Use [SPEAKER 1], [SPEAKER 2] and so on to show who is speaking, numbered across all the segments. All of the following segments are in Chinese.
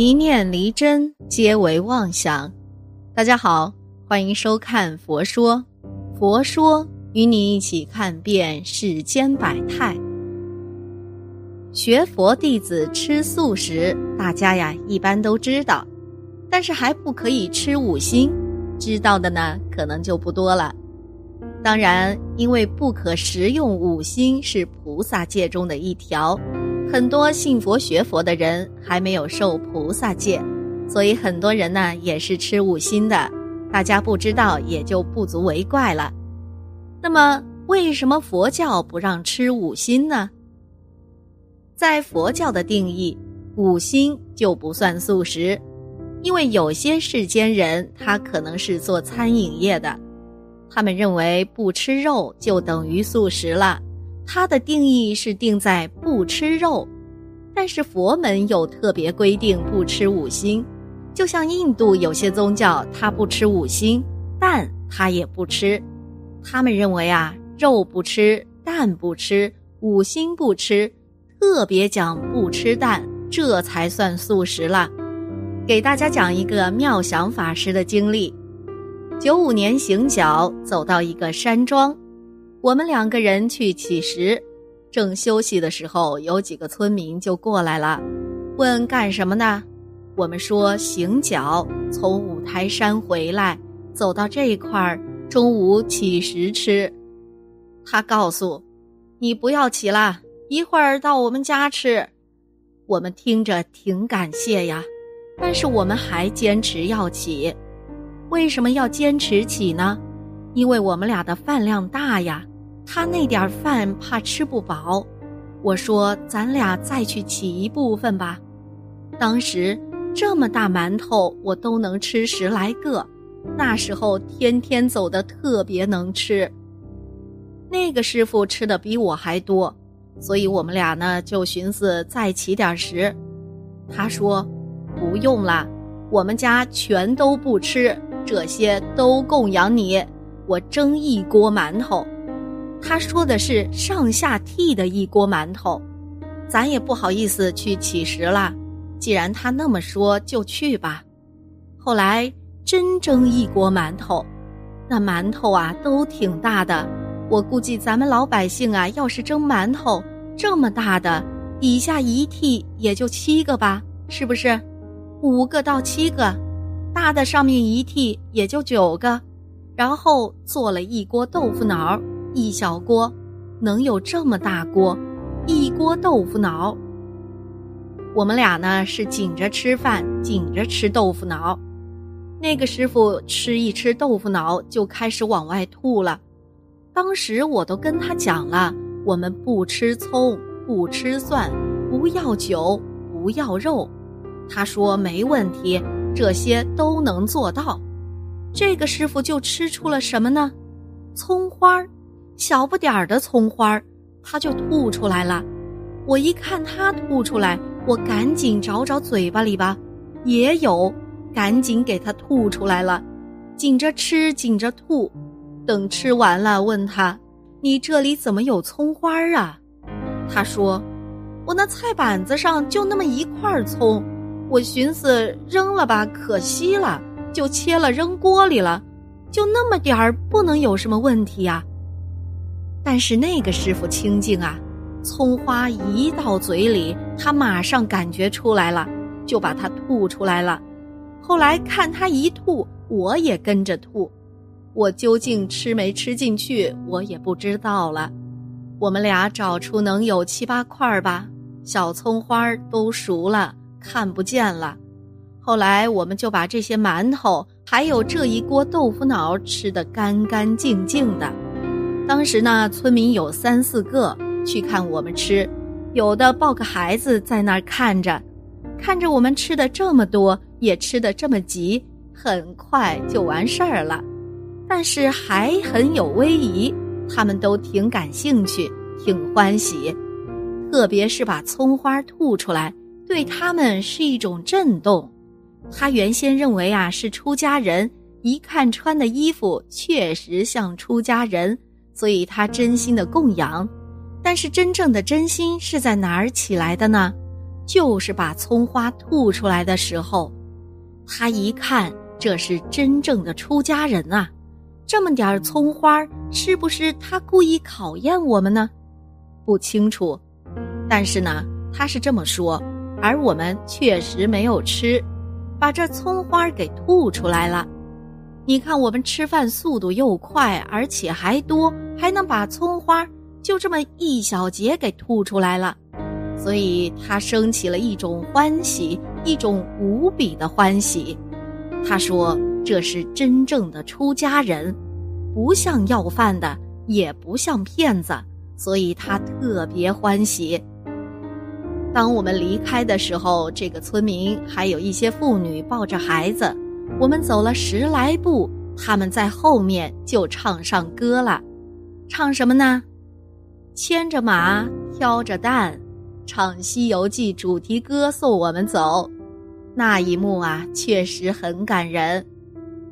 [SPEAKER 1] 一念离真，皆为妄想。大家好，欢迎收看《佛说》，佛说与你一起看遍世间百态。学佛弟子吃素食，大家呀一般都知道，但是还不可以吃五辛，知道的呢可能就不多了。当然，因为不可食用五辛是菩萨戒中的一条。很多信佛学佛的人还没有受菩萨戒，所以很多人呢也是吃五辛的。大家不知道也就不足为怪了。那么，为什么佛教不让吃五辛呢？在佛教的定义，五辛就不算素食，因为有些世间人他可能是做餐饮业的，他们认为不吃肉就等于素食了。它的定义是定在不吃肉，但是佛门有特别规定不吃五辛，就像印度有些宗教，它不吃五辛，蛋它也不吃。他们认为啊，肉不吃，蛋不吃，五辛不吃，特别讲不吃蛋，这才算素食了。给大家讲一个妙想法师的经历：九五年行脚走到一个山庄。我们两个人去乞食，正休息的时候，有几个村民就过来了，问干什么呢？我们说行脚，从五台山回来，走到这块儿，中午乞食吃。他告诉，你不要起了，一会儿到我们家吃。我们听着挺感谢呀，但是我们还坚持要起。为什么要坚持起呢？因为我们俩的饭量大呀。他那点饭怕吃不饱，我说咱俩再去起一部分吧。当时这么大馒头我都能吃十来个，那时候天天走的特别能吃。那个师傅吃的比我还多，所以我们俩呢就寻思再起点食。他说不用了，我们家全都不吃，这些都供养你，我蒸一锅馒头。他说的是上下屉的一锅馒头，咱也不好意思去乞食了。既然他那么说，就去吧。后来真蒸一锅馒头，那馒头啊都挺大的。我估计咱们老百姓啊，要是蒸馒头这么大的，底下一屉也就七个吧，是不是？五个到七个，大的上面一屉也就九个，然后做了一锅豆腐脑。一小锅，能有这么大锅？一锅豆腐脑。我们俩呢是紧着吃饭，紧着吃豆腐脑。那个师傅吃一吃豆腐脑就开始往外吐了。当时我都跟他讲了，我们不吃葱，不吃蒜，不要酒，不要肉。他说没问题，这些都能做到。这个师傅就吃出了什么呢？葱花儿。小不点儿的葱花儿，他就吐出来了。我一看他吐出来，我赶紧找找嘴巴里吧，也有，赶紧给他吐出来了。紧着吃，紧着吐。等吃完了，问他：“你这里怎么有葱花儿啊？”他说：“我那菜板子上就那么一块葱，我寻思扔了吧，可惜了，就切了扔锅里了。就那么点儿，不能有什么问题呀。”但是那个师傅清净啊，葱花一到嘴里，他马上感觉出来了，就把它吐出来了。后来看他一吐，我也跟着吐。我究竟吃没吃进去，我也不知道了。我们俩找出能有七八块吧，小葱花都熟了，看不见了。后来我们就把这些馒头，还有这一锅豆腐脑吃得干干净净的。当时呢，村民有三四个去看我们吃，有的抱个孩子在那儿看着，看着我们吃的这么多，也吃的这么急，很快就完事儿了。但是还很有威仪，他们都挺感兴趣，挺欢喜。特别是把葱花吐出来，对他们是一种震动。他原先认为啊是出家人，一看穿的衣服确实像出家人。所以他真心的供养，但是真正的真心是在哪儿起来的呢？就是把葱花吐出来的时候。他一看，这是真正的出家人啊！这么点葱花，是不是他故意考验我们呢？不清楚，但是呢，他是这么说，而我们确实没有吃，把这葱花给吐出来了。你看，我们吃饭速度又快，而且还多，还能把葱花就这么一小节给吐出来了，所以他升起了一种欢喜，一种无比的欢喜。他说：“这是真正的出家人，不像要饭的，也不像骗子，所以他特别欢喜。”当我们离开的时候，这个村民还有一些妇女抱着孩子。我们走了十来步，他们在后面就唱上歌了，唱什么呢？牵着马，挑着担，唱《西游记》主题歌送我们走。那一幕啊，确实很感人。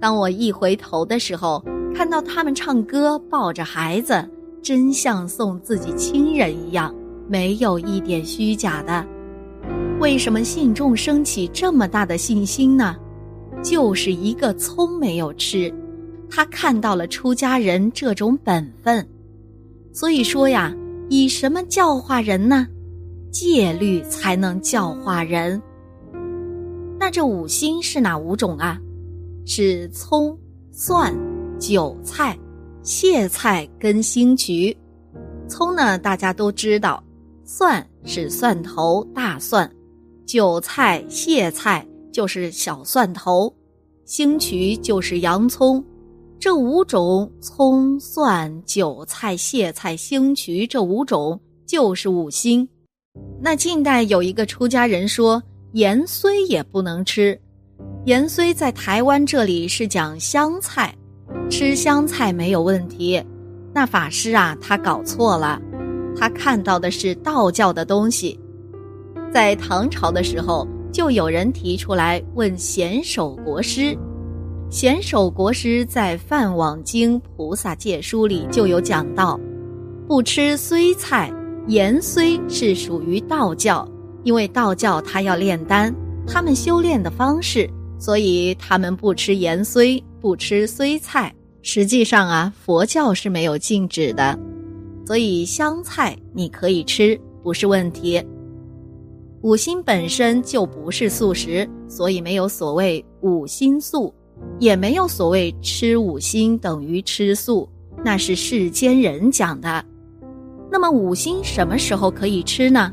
[SPEAKER 1] 当我一回头的时候，看到他们唱歌，抱着孩子，真像送自己亲人一样，没有一点虚假的。为什么信众升起这么大的信心呢？就是一个葱没有吃，他看到了出家人这种本分，所以说呀，以什么教化人呢？戒律才能教化人。那这五辛是哪五种啊？是葱、蒜、韭菜、芥菜跟兴渠。葱呢，大家都知道，蒜是蒜头、大蒜，韭菜、芥菜。就是小蒜头，兴渠就是洋葱，这五种葱、蒜、韭菜、芥菜、兴渠这五种就是五星。那近代有一个出家人说盐虽也不能吃，盐虽在台湾这里是讲香菜，吃香菜没有问题。那法师啊，他搞错了，他看到的是道教的东西，在唐朝的时候。就有人提出来问贤首国师，贤首国师在《梵网经菩萨戒书》里就有讲到，不吃荽菜、盐荽是属于道教，因为道教他要炼丹，他们修炼的方式，所以他们不吃盐荽，不吃荽菜。实际上啊，佛教是没有禁止的，所以香菜你可以吃，不是问题。五辛本身就不是素食，所以没有所谓五辛素，也没有所谓吃五辛等于吃素，那是世间人讲的。那么五辛什么时候可以吃呢？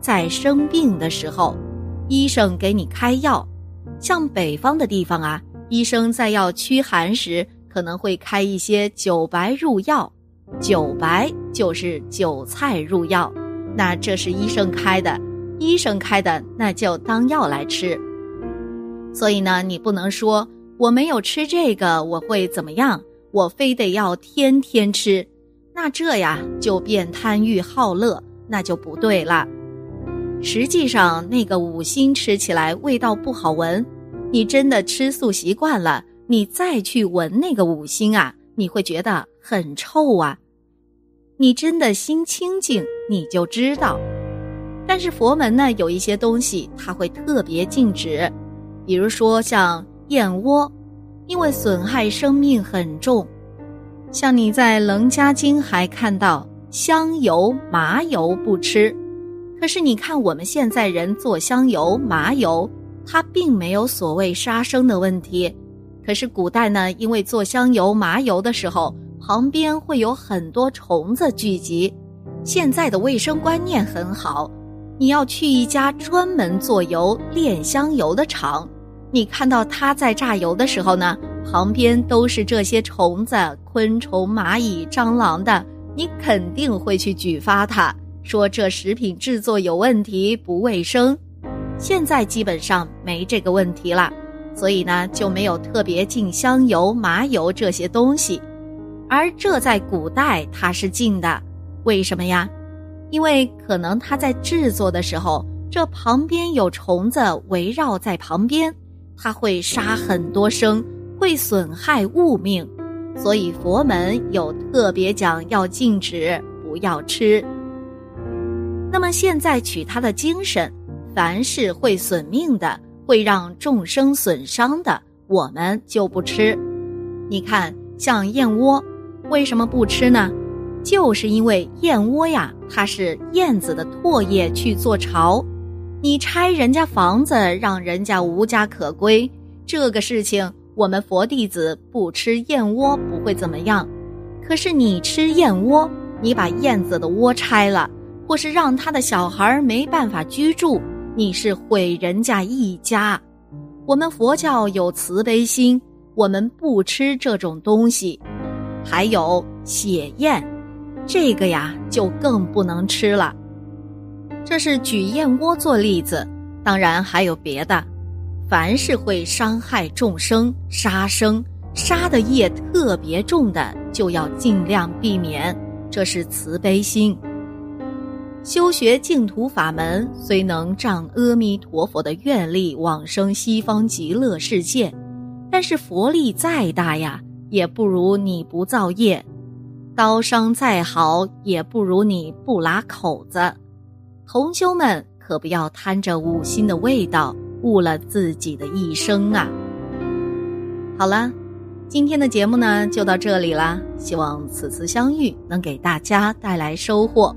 [SPEAKER 1] 在生病的时候，医生给你开药，像北方的地方啊，医生在要驱寒时可能会开一些酒白入药，韭白就是韭菜入药，那这是医生开的。医生开的那就当药来吃，所以呢，你不能说我没有吃这个我会怎么样，我非得要天天吃，那这呀就变贪欲好乐，那就不对了。实际上，那个五辛吃起来味道不好闻，你真的吃素习惯了，你再去闻那个五辛啊，你会觉得很臭啊。你真的心清净，你就知道。但是佛门呢，有一些东西它会特别禁止，比如说像燕窝，因为损害生命很重。像你在《楞伽经》还看到香油、麻油不吃，可是你看我们现在人做香油、麻油，它并没有所谓杀生的问题。可是古代呢，因为做香油、麻油的时候，旁边会有很多虫子聚集。现在的卫生观念很好。你要去一家专门做油炼香油的厂，你看到他在榨油的时候呢，旁边都是这些虫子、昆虫、蚂蚁、蟑螂的，你肯定会去举发他，说这食品制作有问题，不卫生。现在基本上没这个问题了，所以呢就没有特别禁香油、麻油这些东西，而这在古代它是禁的，为什么呀？因为可能它在制作的时候，这旁边有虫子围绕在旁边，它会杀很多生，会损害物命，所以佛门有特别讲要禁止，不要吃。那么现在取它的精神，凡是会损命的、会让众生损伤的，我们就不吃。你看，像燕窝，为什么不吃呢？就是因为燕窝呀，它是燕子的唾液去做巢。你拆人家房子，让人家无家可归，这个事情我们佛弟子不吃燕窝不会怎么样。可是你吃燕窝，你把燕子的窝拆了，或是让他的小孩没办法居住，你是毁人家一家。我们佛教有慈悲心，我们不吃这种东西。还有血燕，这个呀就更不能吃了。这是举燕窝做例子，当然还有别的。凡是会伤害众生、杀生、杀的业特别重的，就要尽量避免。这是慈悲心。修学净土法门，虽能仗阿弥陀佛的愿力往生西方极乐世界，但是佛力再大呀，也不如你不造业；刀伤再好，也不如你不拉口子。同修们可不要贪着五心的味道，误了自己的一生啊！好了，今天的节目呢就到这里啦，希望此次相遇能给大家带来收获。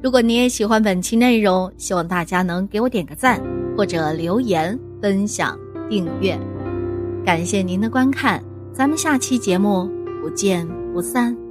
[SPEAKER 1] 如果你也喜欢本期内容，希望大家能给我点个赞，或者留言、分享、订阅。感谢您的观看，咱们下期节目不见不散。